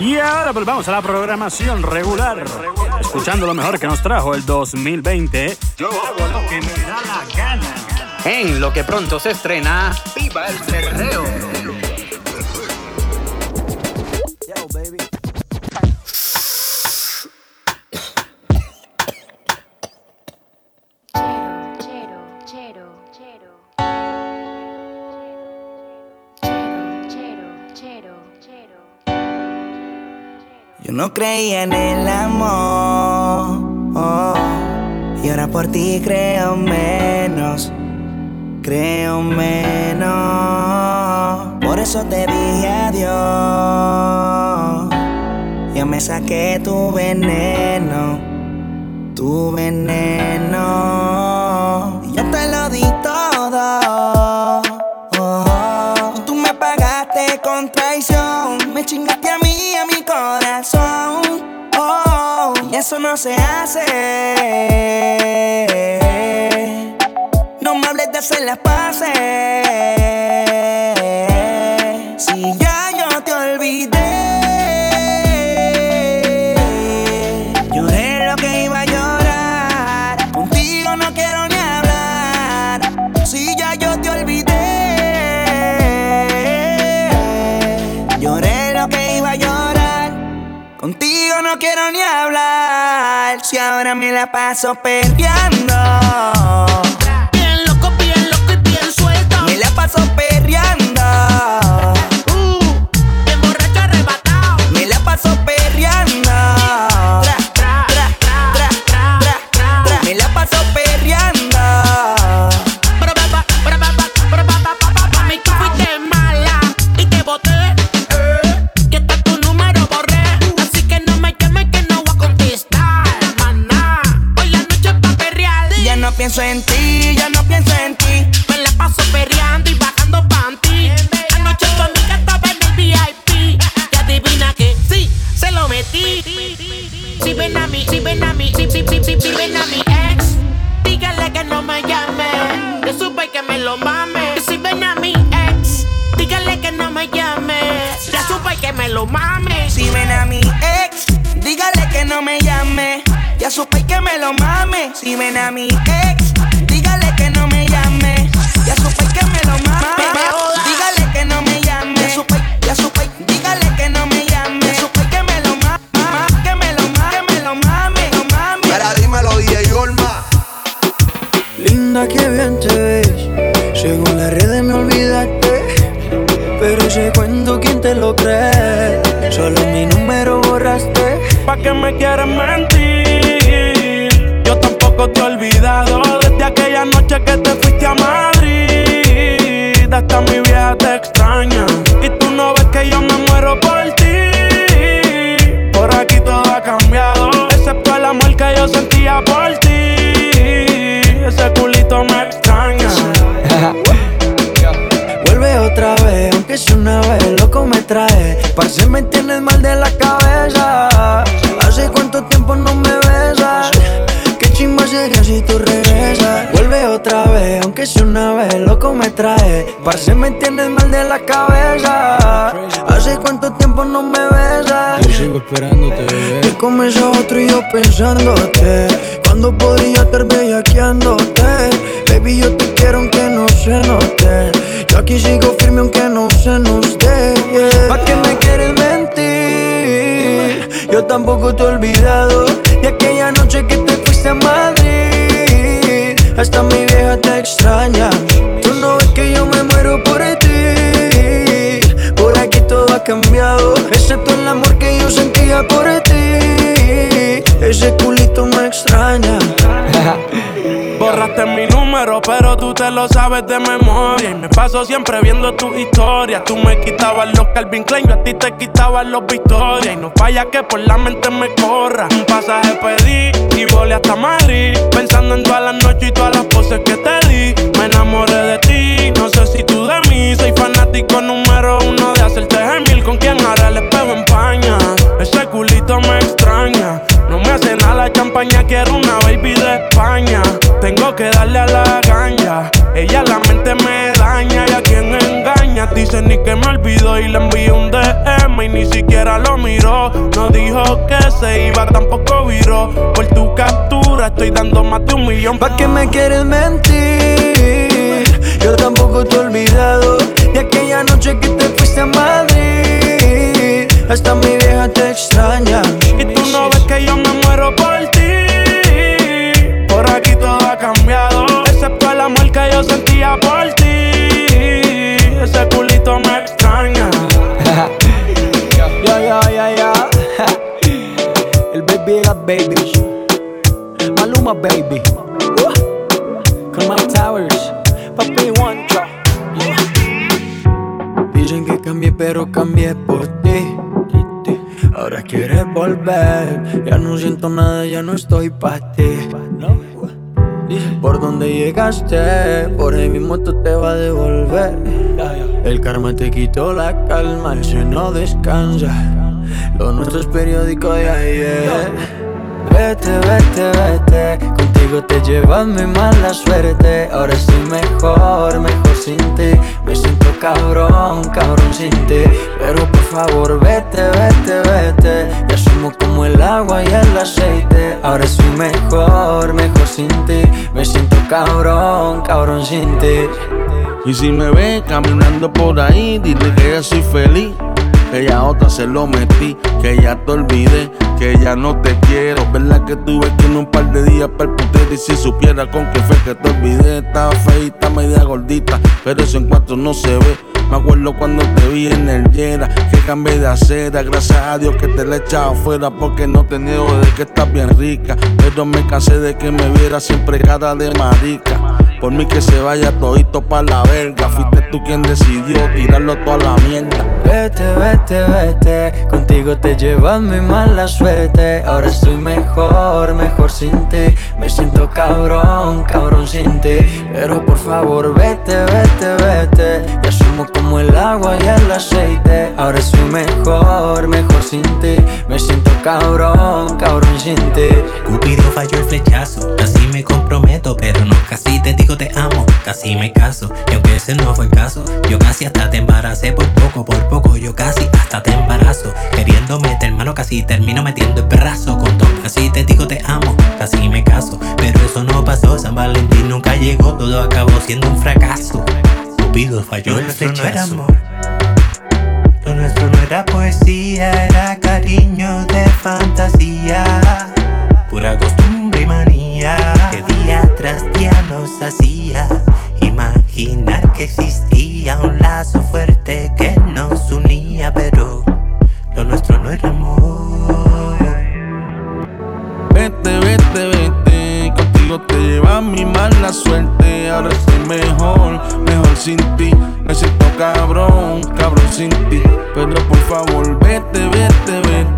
Y ahora volvamos a la programación regular, escuchando lo mejor que nos trajo el 2020. Yo hago lo que me da la gana. En lo que pronto se estrena, ¡Viva el Cerreo! No creía en el amor. y ahora por ti creo menos. Creo menos. Por eso te dije adiós. Yo me saqué tu veneno. Tu veneno. Eso no se hace. No me hables de hacer las paces. Si yo ahora me la paso perreando. Supe que me lo mame. Si ven a mi ex, dígale Parce, me tienes mal de la cabeza. Hace cuánto tiempo no me besas. Yo sigo esperándote, comes a otro y yo pensándote Cuando podría estar bellaqueándote Baby, yo te quiero aunque no se note Yo aquí sigo firme aunque no se nos dé yeah. ¿Pa' qué me quieres mentir? Yo tampoco te he olvidado De aquella noche que te fuiste a Madrid Hasta mi vieja te extraña cambiado. Excepto el amor que yo sentía por ti. Ese culito me extraña. Borraste mi pero tú te lo sabes de memoria. Y me paso siempre viendo tus historias. Tú me quitabas los Calvin Klein, yo a ti te quitabas los Victoria. Y no falla que por la mente me corra. Un pasaje pedí y volé hasta Madrid. Pensando en todas las noches y todas las poses que te di. Me enamoré de ti, no sé si tú de mí. Soy fanático número uno de hacerte gemil. Con quien ahora el espejo empaña. Ese culito me extraña. No me hace nada la champaña, quiero una baby de España. Tengo que darle a la ganja. Ella la mente me daña y a quien engaña. Dice ni que me olvidó y le envío un DM y ni siquiera lo miró. No dijo que se iba, tampoco viró. Por tu captura estoy dando más de un millón. ¿Pa' qué me quieres mentir? Yo tampoco te he olvidado de aquella noche que te fuiste a Madrid. Hasta mi vieja te extraña. Y tú no ves que yo me Baby. Con my towers. Papi one drop. Dicen que cambié, pero cambié por ti. Ahora quieres volver. Ya no siento nada, ya no estoy pa' ti. Por donde llegaste, por ahí mismo tú te vas a devolver. El karma te quitó la calma, el seno descansa. Lo nuestro es periódico de ayer. Vete, vete, vete. Contigo te llevas mi mala suerte. Ahora estoy mejor, mejor sin ti. Me siento cabrón, cabrón sin ti. Pero por favor, vete, vete, vete. Ya somos como el agua y el aceite. Ahora soy mejor, mejor sin ti. Me siento cabrón, cabrón sin ti. Y si me ves caminando por ahí, dile que soy feliz. Que ya otra se lo metí, que ya te olvidé, que ya no te quiero. ¿Verdad que tuve que en un par de días perputar y si supiera con qué fue que te olvidé? Estaba feita, media gordita, pero eso en cuatro no se ve. Me acuerdo cuando te vi en el Yera, que cambié de acera. Gracias a Dios que te la he echado afuera, porque no te niego de que estás bien rica. Pero me cansé de que me viera siempre cara de marica. Por mí que se vaya todito pa' la verga. Fuiste tú quien decidió tirarlo toda la mierda. Vete, vete, vete. Contigo te llevas mi mala suerte. Ahora estoy mejor, mejor sin ti. Me siento cabrón, cabrón sin ti. Pero por favor, vete, vete, vete. Ya somos como el agua y el aceite. Ahora soy mejor, mejor sin ti. Me siento cabrón, cabrón sin ti. Cupido falló el flechazo, casi me comprometo, pero no, casi te digo te amo, casi me caso, y aunque ese no fue el caso, yo casi hasta te embaracé. Por poco, por poco, yo casi hasta te embarazo, queriendo meter mano, casi termino metiendo el perrazo con todo, casi te digo te amo, casi me caso, pero eso no pasó, San Valentín nunca llegó, todo acabó siendo un fracaso, Cupido falló el nuestro no era flechazo. amor. Lo nuestro no era poesía, era cariño de fantasía. Pura costumbre y manía. Que día tras día nos hacía imaginar que existía un lazo fuerte que nos unía, pero lo nuestro no era amor. Vete, vete, vete. Contigo te lleva mi mala suerte. Ahora estoy mejor, mejor sin ti. Me siento cabrón, cabrón sin ti. Pero por favor, vete, vete, vete.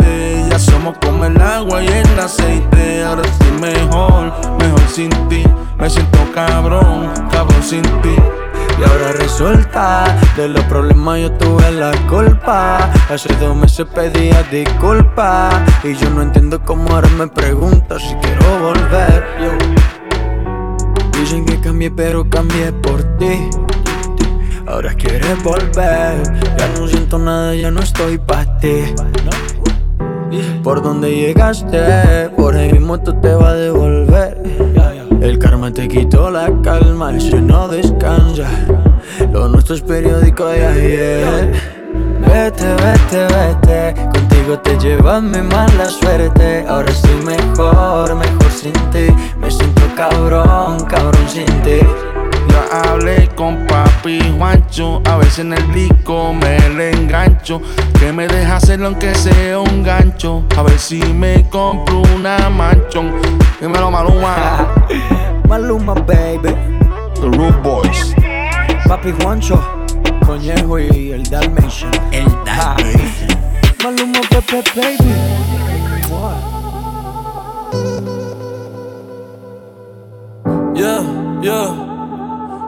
Ya somos como el agua y el aceite. Ahora estoy mejor, mejor sin ti. Me siento cabrón, cabrón sin ti. Y ahora resulta, de los problemas yo tuve la culpa. Hace dos meses pedía disculpas. Y yo no entiendo cómo ahora me preguntas si quiero volver. Dicen que cambié, pero cambié por ti. Ahora quieres volver. Ya no siento nada, ya no estoy pa' ti. Por donde llegaste, por ahí mismo tú te vas a devolver. El karma te quitó la calma, el seno descansa. Lo nuestro es periódico de ayer. Vete, vete, vete. Contigo te llevas mi mala suerte. Ahora estoy mejor, mejor sin ti. Me siento cabrón, cabrón sin ti. Ya hablé con papi Juancho, a veces en el disco me le engancho. Que me deja hacerlo aunque sea un gancho. A ver si me compro una manchón. Dímelo, Maluma. Maluma, baby. The Root Boys. Papi Juancho, Conejo y el Dalmatian. El Dalmatian. Maluma, Pepe, baby. Yeah, yeah,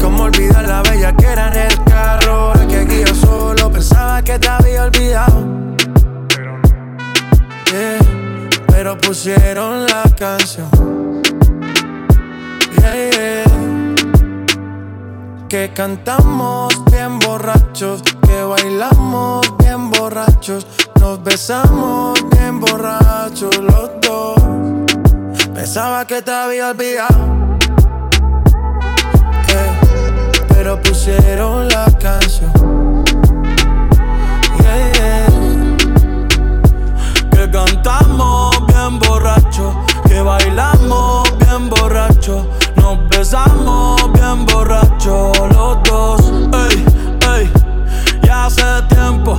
Cómo olvidar la bella que era en el carro. que aquí yo solo pensaba que te había olvidado. Yeah, pero pusieron la canción. Yeah. Que cantamos bien borrachos, que bailamos bien borrachos, nos besamos bien borrachos los dos. Pensaba que te había olvidado pero pusieron la canción. Que cantamos bien borracho, que bailamos bien borracho, nos besamos bien borracho los dos. Ey, ey, ya hace tiempo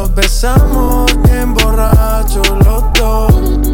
Nos besamos bien borrachos los dos.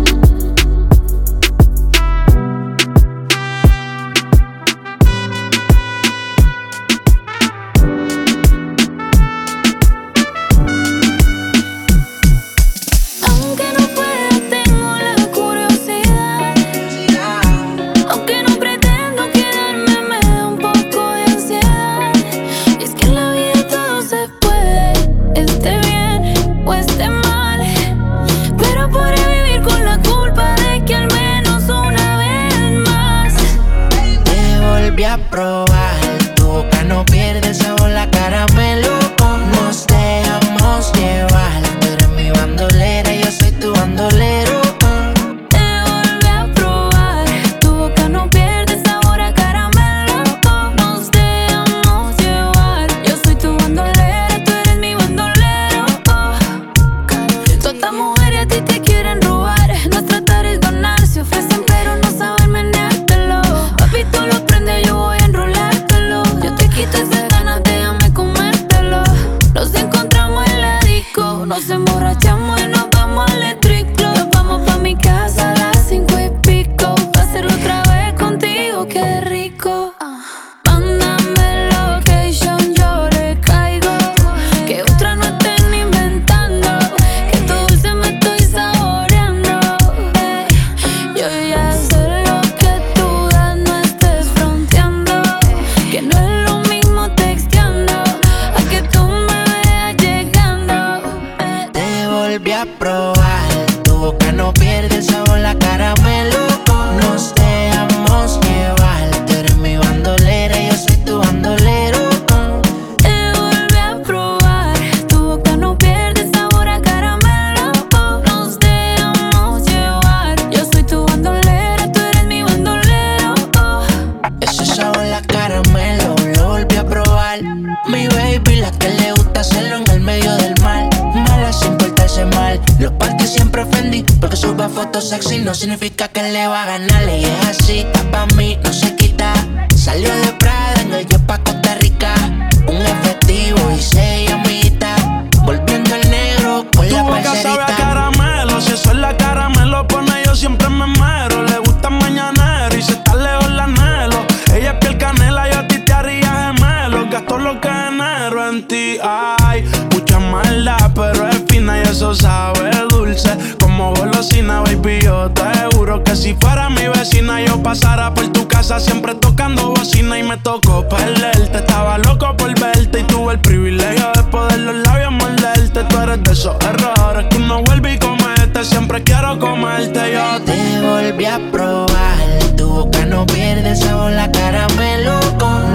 Te juro que si fuera mi vecina, yo pasara por tu casa siempre tocando bocina y me tocó perderte. Estaba loco por verte y tuve el privilegio de poder los labios morderte. Tú eres de esos errores que uno vuelve y comete. Siempre quiero comerte yo. Te volví a probar, tu boca no pierde sabor, la caramelo.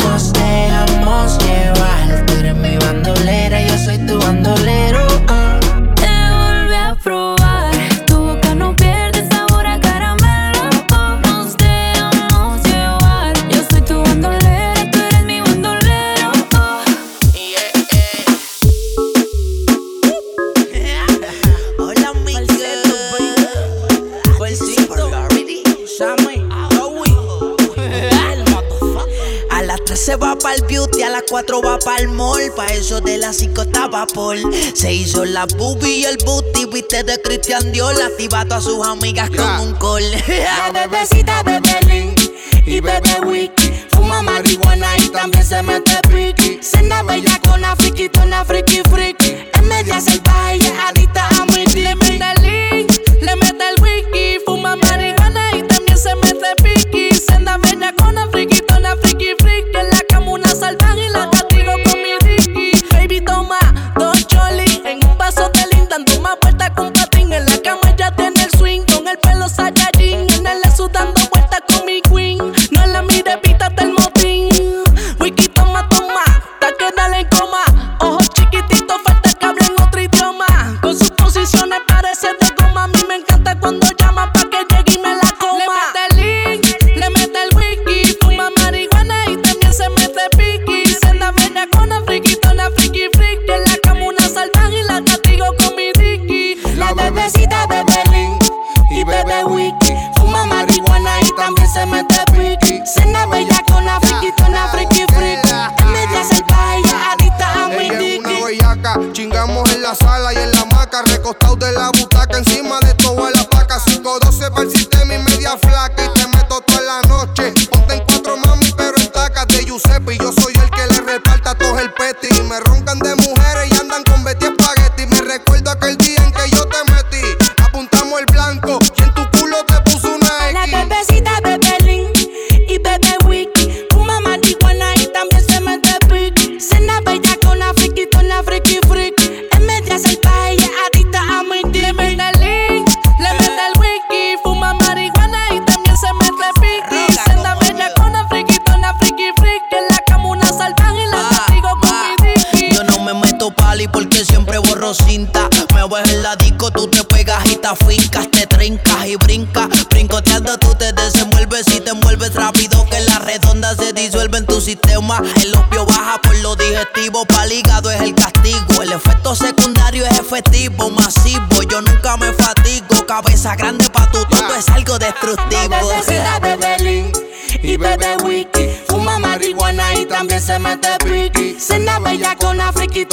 Nos dejamos llevar, tú eres mi bandolera, yo soy tu bandolero. Las 4 va el mall. Pa' eso de las 5 estaba Paul. Se hizo la boobie y el booty, viste de Christian Dior. Activa a sus amigas con un call. La bebecita de Berlin y bebe wiki. Fuma marihuana y también se mete piqui. Cena bella con una friki, una friki friki. En media salvaje y adicta a mi recostados de la butaca, encima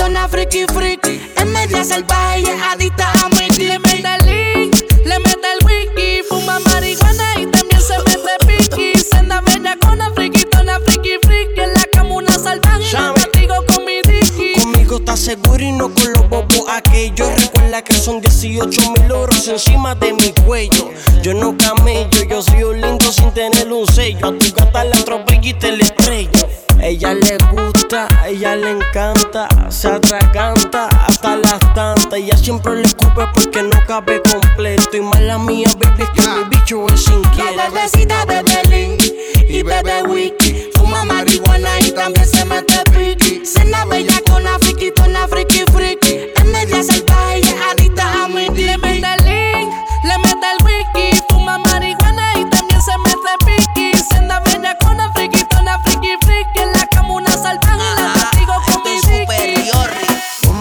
una friki friki. En media salvaje y es adicta a mi Le mete el link, le mete el wiki. Fuma marihuana y también se mete piqui. Cena bella con una friquita, una friki friki. En la cama una salvaje y la castigo con mi dicky. Conmigo estás seguro y no con los bobos aquellos. Recuerda que son 18 mil euros encima de mi cuello. Yo no camello, yo soy un lindo sin tener un sello. A tu gata la atropello y te la estrello. Ella le gusta, ella le encanta, se atraganta hasta las tantas. Ella siempre le escupe porque no cabe completo. Y mala mía, baby, es que mi bicho es La inquieto. bebecita de Berlín y bebe wiki. Fuma marihuana y también se mete piqui. Cena bella con una friki, una friki friki. En media salvaje y es adicta a mi. Le mete el link, le mete el wiki. Fuma marihuana y también se mete piqui. Cena bella con una friki, una friki friki.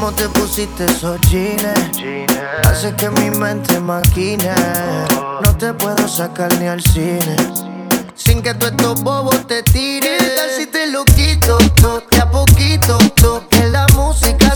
cómo te pusiste esos jeans. Hace que mi mente maquine. No te puedo sacar ni al cine. Sin que tú estos bobos te tires. ¿Qué tal si te lo quito? Todo, de a poquito. Todo, que la música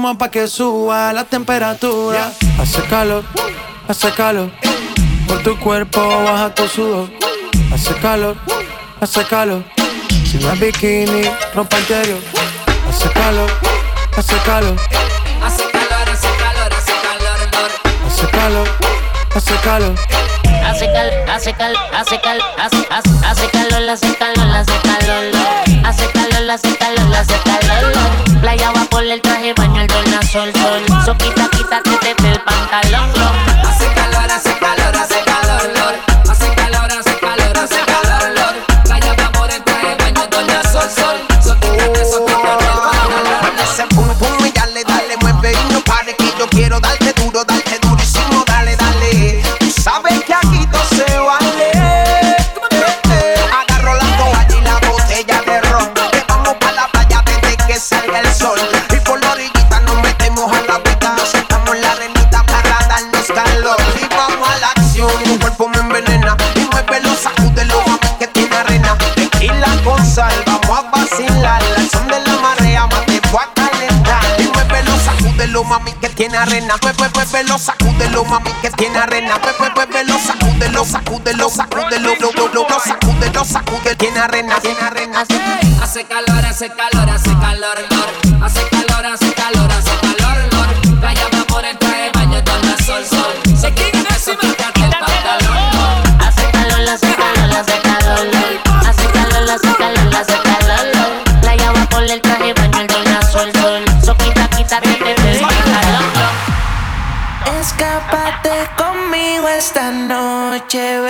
más pa' que suba la temperatura. Hace calor, hace calor. Por tu cuerpo baja tu sudor. Hace calor, hace calor. Si no es bikini, el interior. Hace calor, hace calor. Hace calor, hace calor, hace calor. Hace calor, hace calor. Hace cal, hace cal, hace cal, hace, hace, hace calor, hace calor, hace calor, hace calor, hace calor, hace calor. Playaba por el traje, baño el sol, sol. So quita, quítate el pantalón, arena, pues, pues, pues, velo, sacúdelo, mami, que tiene arena, pues, pues, pues, velo, sacúdelo, sacúdelo, sacúdelo, lo, lo, lo, lo, sacúdelo, sacúdelo, tiene arena, tiene arena. Hace calor, hace calor, hace calor, hace calor, hace calor noche,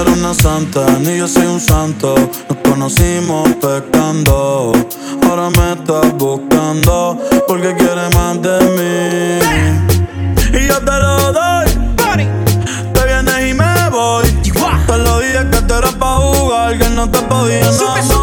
eres una santa, ni yo soy un santo. Nos conocimos pecando, ahora me estás buscando porque quieres más de mí. Y yo te lo doy, te vienes y me voy. Te lo dije que te era pa' jugar, no te podía enamorar.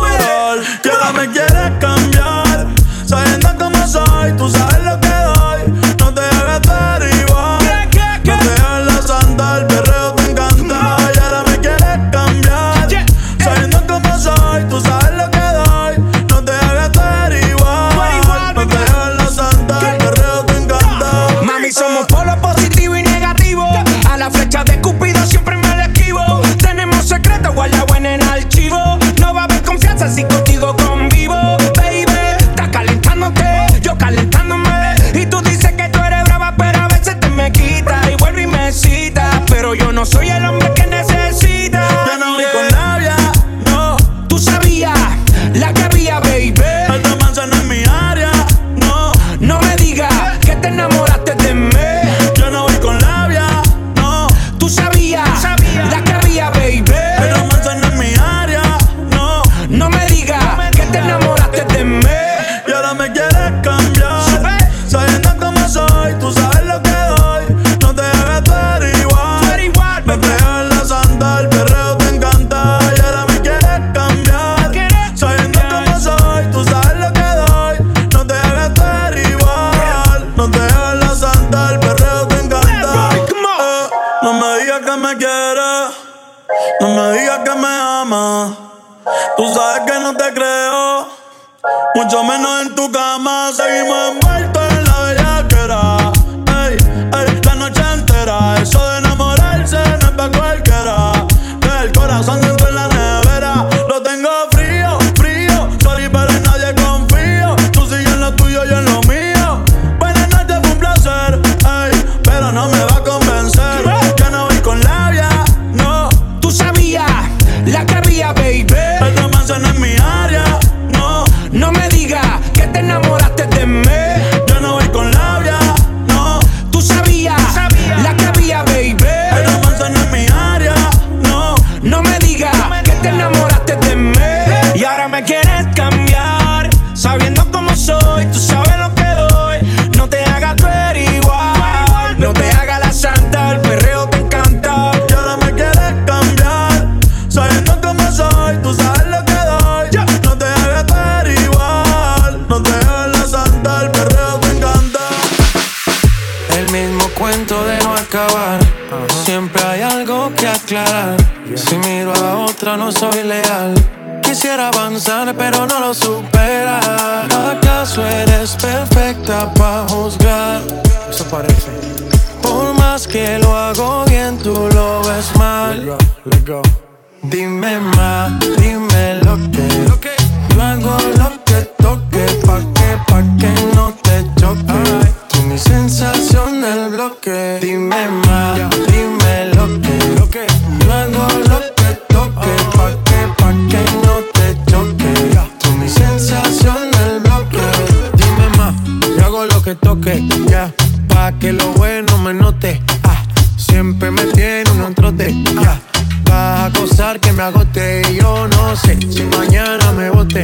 bote. Vas ah, a causar que me agote y yo no sé si mañana me bote.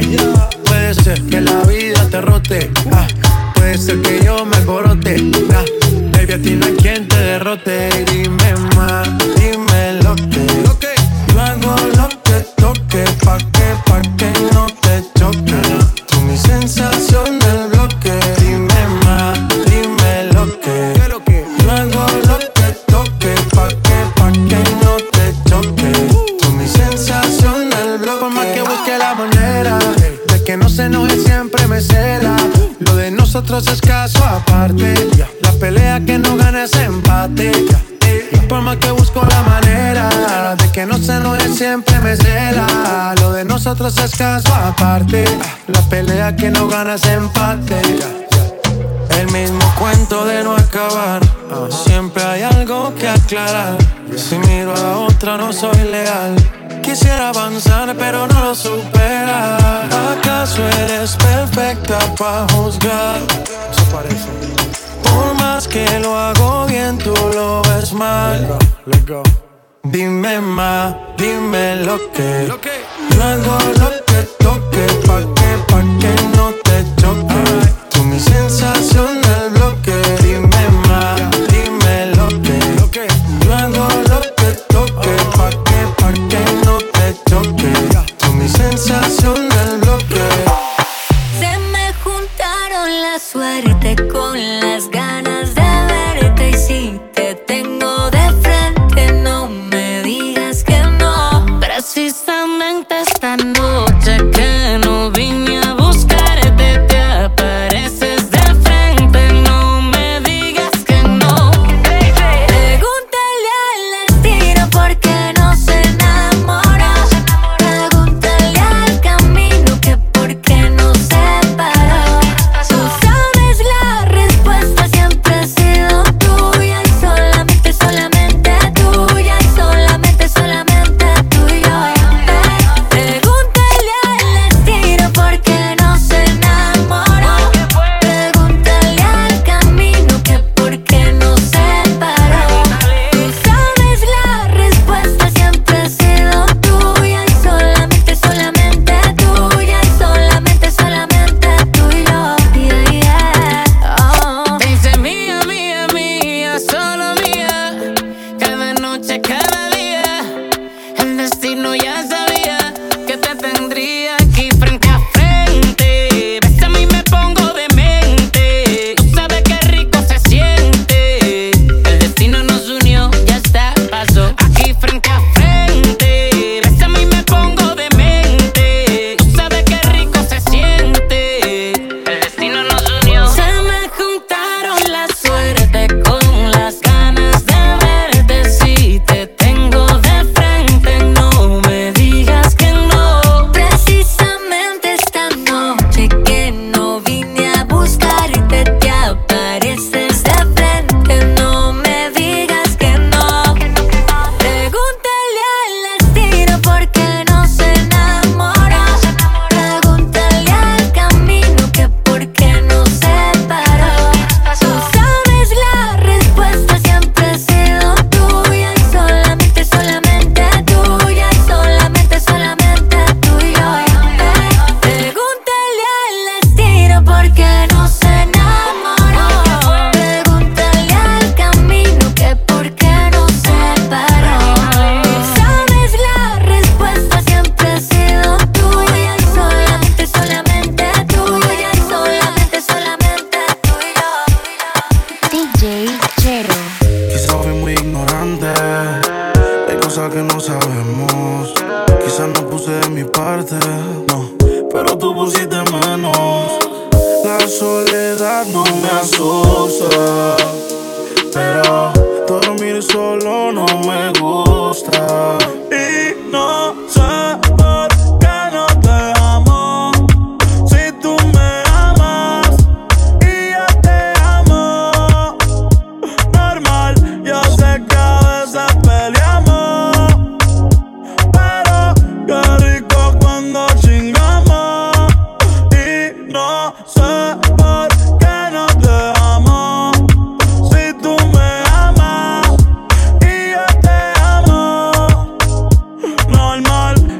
Puede ser que la vida te rote. Ah, puede ser que yo me corote. Ah, baby, a ti no hay quien te derrote. para ese empate. El mismo cuento de no acabar. Siempre hay algo que aclarar. Si miro a la otra, no soy leal. Quisiera avanzar, pero no lo supera. ¿Acaso eres perfecta para juzgar? Por más que lo hago bien, tú lo ves mal. Dime más, dime lo que. No hago lo que toque pa' que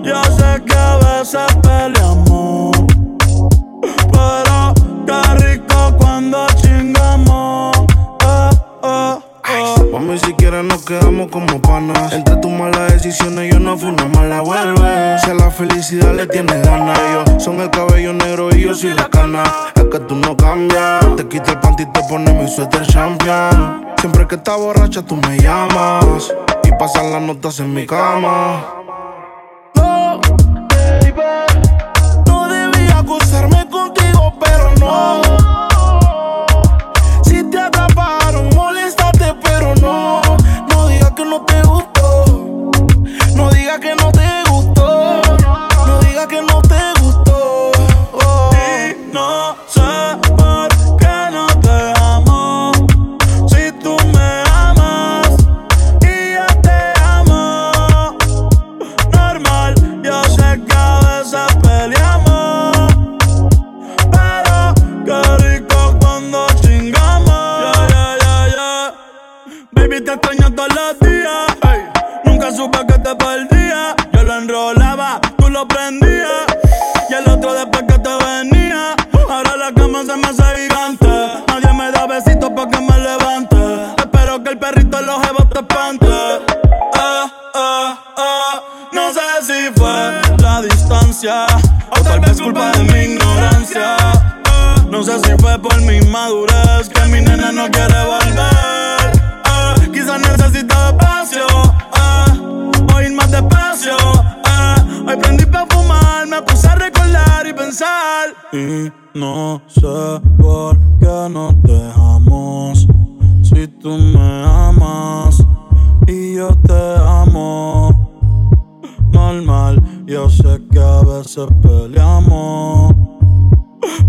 Yo sé que a veces peleamos. Pero qué rico cuando chingamos. Eh, eh, eh. Mami, si quieres nos quedamos como panas. Entre tus malas decisiones yo no fui una mala vuelve. Si a la felicidad le tienes ganas, yo son el cabello negro y yo soy la cana. Es que tú no cambias. Te quita el panty y te pone mi suéter champion. Siempre que estás borracha tú me llamas. Y pasan las notas en mi cama. No. Si te atraparon, moléstate, pero no. No digas que no te gustó. No digas que no tú lo prendías. Y el otro después que te venía. Ahora la cama se me hace gigante. Nadie me da besitos pa' que me levante. Espero que el perrito en los jebos te espante. Ah, ah, ah. No sé si fue la distancia o tal vez culpa de mi ignorancia. No sé si fue por mi madurez que mi nena no quiere volver. Quizás necesita espacio, o ir más despacio. Ah. Hoy prendí pa' fumar, me puse a recordar y pensar. Y no sé por qué no dejamos. Si tú me amas y yo te amo. Normal, yo sé que a veces peleamos.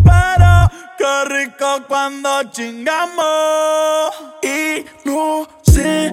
Pero qué rico cuando chingamos. Y no sé